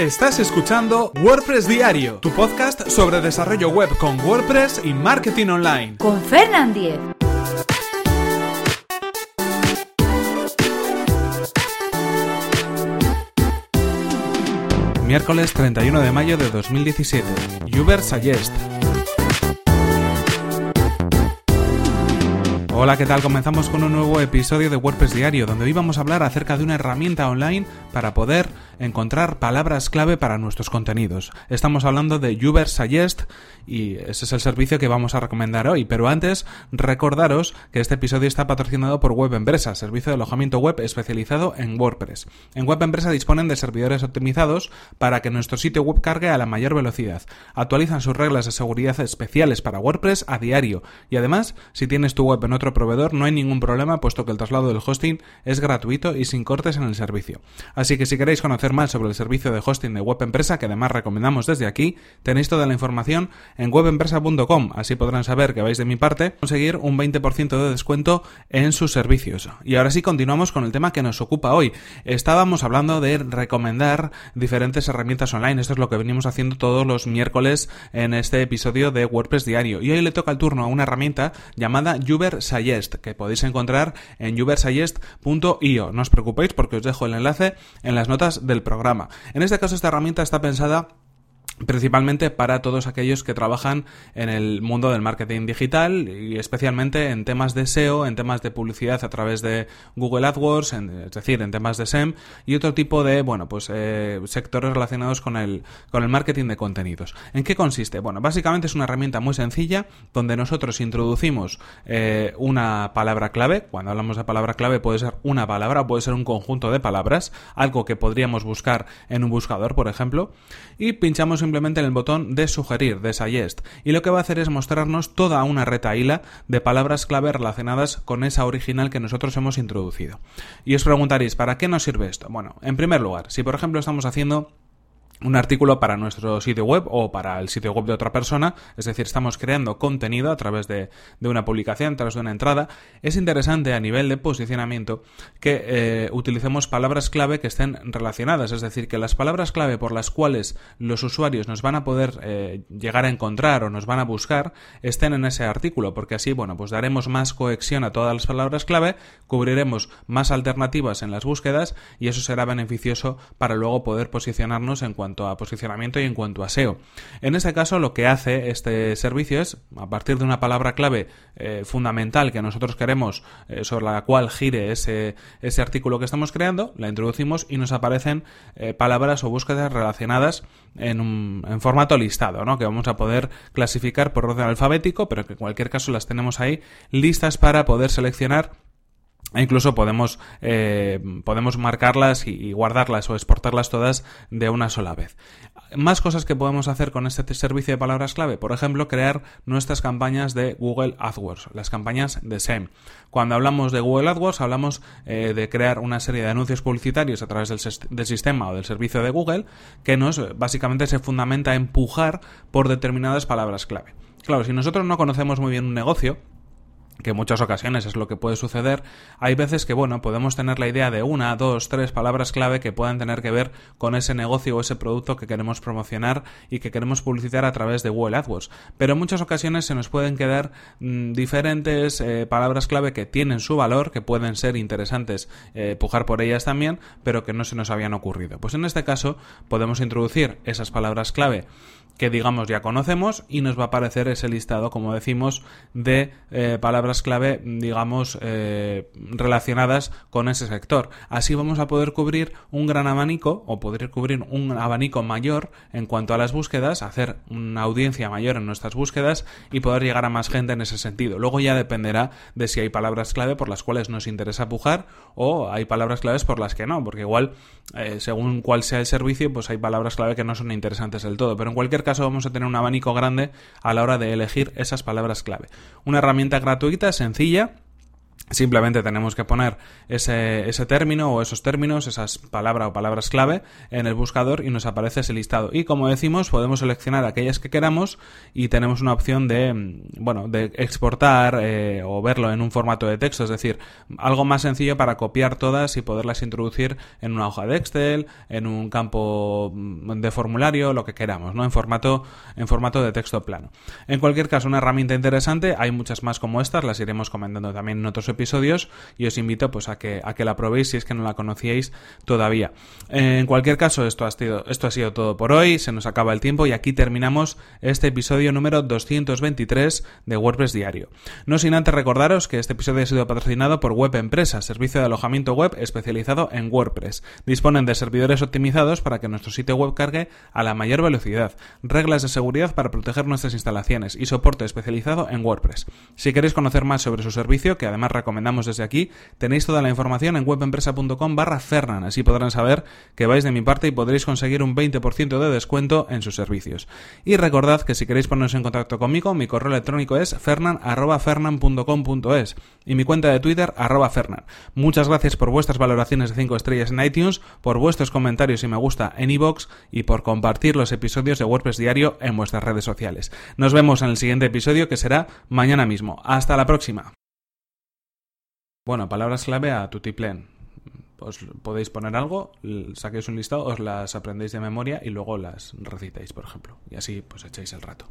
Estás escuchando WordPress Diario, tu podcast sobre desarrollo web con WordPress y marketing online. Con Fernand Diez. Miércoles 31 de mayo de 2017. Uber Suggest. Hola, ¿qué tal? Comenzamos con un nuevo episodio de WordPress Diario, donde hoy vamos a hablar acerca de una herramienta online para poder encontrar palabras clave para nuestros contenidos. Estamos hablando de Uber Suggest y ese es el servicio que vamos a recomendar hoy. Pero antes, recordaros que este episodio está patrocinado por Web Empresa, servicio de alojamiento web especializado en WordPress. En Web Empresa disponen de servidores optimizados para que nuestro sitio web cargue a la mayor velocidad. Actualizan sus reglas de seguridad especiales para WordPress a diario y además, si tienes tu web en otro proveedor no hay ningún problema puesto que el traslado del hosting es gratuito y sin cortes en el servicio. Así que si queréis conocer más sobre el servicio de hosting de Web Empresa, que además recomendamos desde aquí, tenéis toda la información en webempresa.com, así podrán saber que vais de mi parte, conseguir un 20% de descuento en sus servicios. Y ahora sí continuamos con el tema que nos ocupa hoy. Estábamos hablando de recomendar diferentes herramientas online, esto es lo que venimos haciendo todos los miércoles en este episodio de WordPress Diario. Y hoy le toca el turno a una herramienta llamada Uber que podéis encontrar en ubersuggest.io. No os preocupéis porque os dejo el enlace en las notas del programa. En este caso esta herramienta está pensada principalmente para todos aquellos que trabajan en el mundo del marketing digital y especialmente en temas de SEO, en temas de publicidad a través de Google AdWords, es decir, en temas de SEM y otro tipo de, bueno, pues eh, sectores relacionados con el, con el marketing de contenidos. ¿En qué consiste? Bueno, básicamente es una herramienta muy sencilla donde nosotros introducimos eh, una palabra clave. Cuando hablamos de palabra clave puede ser una palabra, puede ser un conjunto de palabras, algo que podríamos buscar en un buscador, por ejemplo, y pinchamos simplemente en el botón de sugerir, de suggest, y lo que va a hacer es mostrarnos toda una retaíla de palabras clave relacionadas con esa original que nosotros hemos introducido. Y os preguntaréis, ¿para qué nos sirve esto? Bueno, en primer lugar, si por ejemplo estamos haciendo un artículo para nuestro sitio web o para el sitio web de otra persona, es decir, estamos creando contenido a través de, una publicación, a través de una entrada, es interesante a nivel de posicionamiento que eh, utilicemos palabras clave que estén relacionadas, es decir, que las palabras clave por las cuales los usuarios nos van a poder eh, llegar a encontrar o nos van a buscar estén en ese artículo, porque así, bueno, pues daremos más cohesión a todas las palabras clave, cubriremos más alternativas en las búsquedas y eso será beneficioso para luego poder posicionarnos en cuanto cuanto a posicionamiento y en cuanto a SEO. En este caso, lo que hace este servicio es, a partir de una palabra clave eh, fundamental que nosotros queremos, eh, sobre la cual gire ese, ese artículo que estamos creando, la introducimos y nos aparecen eh, palabras o búsquedas relacionadas en, un, en formato listado, ¿no? que vamos a poder clasificar por orden alfabético, pero que en cualquier caso las tenemos ahí listas para poder seleccionar e incluso podemos, eh, podemos marcarlas y, guardarlas o exportarlas todas de una sola vez. Más cosas que podemos hacer con este servicio de palabras clave. Por ejemplo, crear nuestras campañas de Google AdWords, las campañas de SEM. Cuando hablamos de Google AdWords, hablamos eh, de crear una serie de anuncios publicitarios a través del, sistema o del servicio de Google que nos básicamente se fundamenta en empujar por determinadas palabras clave. Claro, si nosotros no conocemos muy bien un negocio, que en muchas ocasiones es lo que puede suceder, hay veces que, bueno, podemos tener la idea de una, dos, tres palabras clave que puedan tener que ver con ese negocio o ese producto que queremos promocionar y que queremos publicitar a través de Google AdWords. Pero en muchas ocasiones se nos pueden quedar mm, diferentes eh, palabras clave que tienen su valor, que pueden ser interesantes eh, pujar por ellas también, pero que no se nos habían ocurrido. Pues en este caso podemos introducir esas palabras clave que digamos ya conocemos y nos va a aparecer ese listado, como decimos, de eh, palabras clave, digamos, eh, relacionadas con ese sector. Así vamos a poder cubrir un gran abanico o poder cubrir un abanico mayor en cuanto a las búsquedas, hacer una audiencia mayor en nuestras búsquedas y poder llegar a más gente en ese sentido. Luego ya dependerá de si hay palabras clave por las cuales nos interesa pujar o hay palabras claves por las que no, porque igual, eh, según cuál sea el servicio, pues hay palabras clave que no son interesantes del todo. Pero en cualquier caso, caso vamos a tener un abanico grande a la hora de elegir esas palabras clave. Una herramienta gratuita, sencilla, Simplemente tenemos que poner ese, término o esos términos, esas palabras o palabras clave en el buscador y nos aparece ese listado. Y como decimos, podemos seleccionar aquellas que queramos y tenemos una opción de, mm, bueno, de exportar eh, o verlo en un formato de texto, es decir, algo más sencillo para copiar todas y poderlas introducir en una hoja de Excel, en un campo mm, de formulario, lo que queramos, ¿no? En formato, en formato de texto plano. En cualquier caso, una herramienta interesante, hay muchas más como estas, las iremos comentando también en otros episodios y os invito pues a que, a que la probéis si es que no la conocíais todavía. En cualquier caso, esto ha, sido, esto ha sido todo por hoy, se nos acaba el tiempo y aquí terminamos este episodio número 223 de WordPress Diario. No sin antes recordaros que este episodio ha sido patrocinado por Web Empresa, servicio de alojamiento web especializado en WordPress. Disponen de servidores optimizados para que nuestro sitio web cargue a la mayor velocidad, reglas de seguridad para proteger nuestras instalaciones y soporte especializado en WordPress. Si queréis conocer más sobre su servicio, que además recomendamos desde aquí. Tenéis toda la información en webempresa.com barra Fernan, así podrán saber que vais de mi parte y podréis conseguir un 20% de descuento en sus servicios. Y recordad que si queréis poneros en contacto conmigo, mi correo electrónico es fernan.fernan.com.es y mi cuenta de Twitter arroba fernan. Muchas gracias por vuestras valoraciones de 5 estrellas en iTunes, por vuestros comentarios y me gusta en iVoox y por compartir los episodios de WordPress Diario en vuestras redes sociales. Nos vemos en el siguiente episodio que será mañana mismo. Hasta la próxima. Bueno, palabras clave a Tutiplen. Os podéis poner algo, saquéis un listado, os las aprendéis de memoria y luego las recitáis, por ejemplo. Y así pues echáis el rato.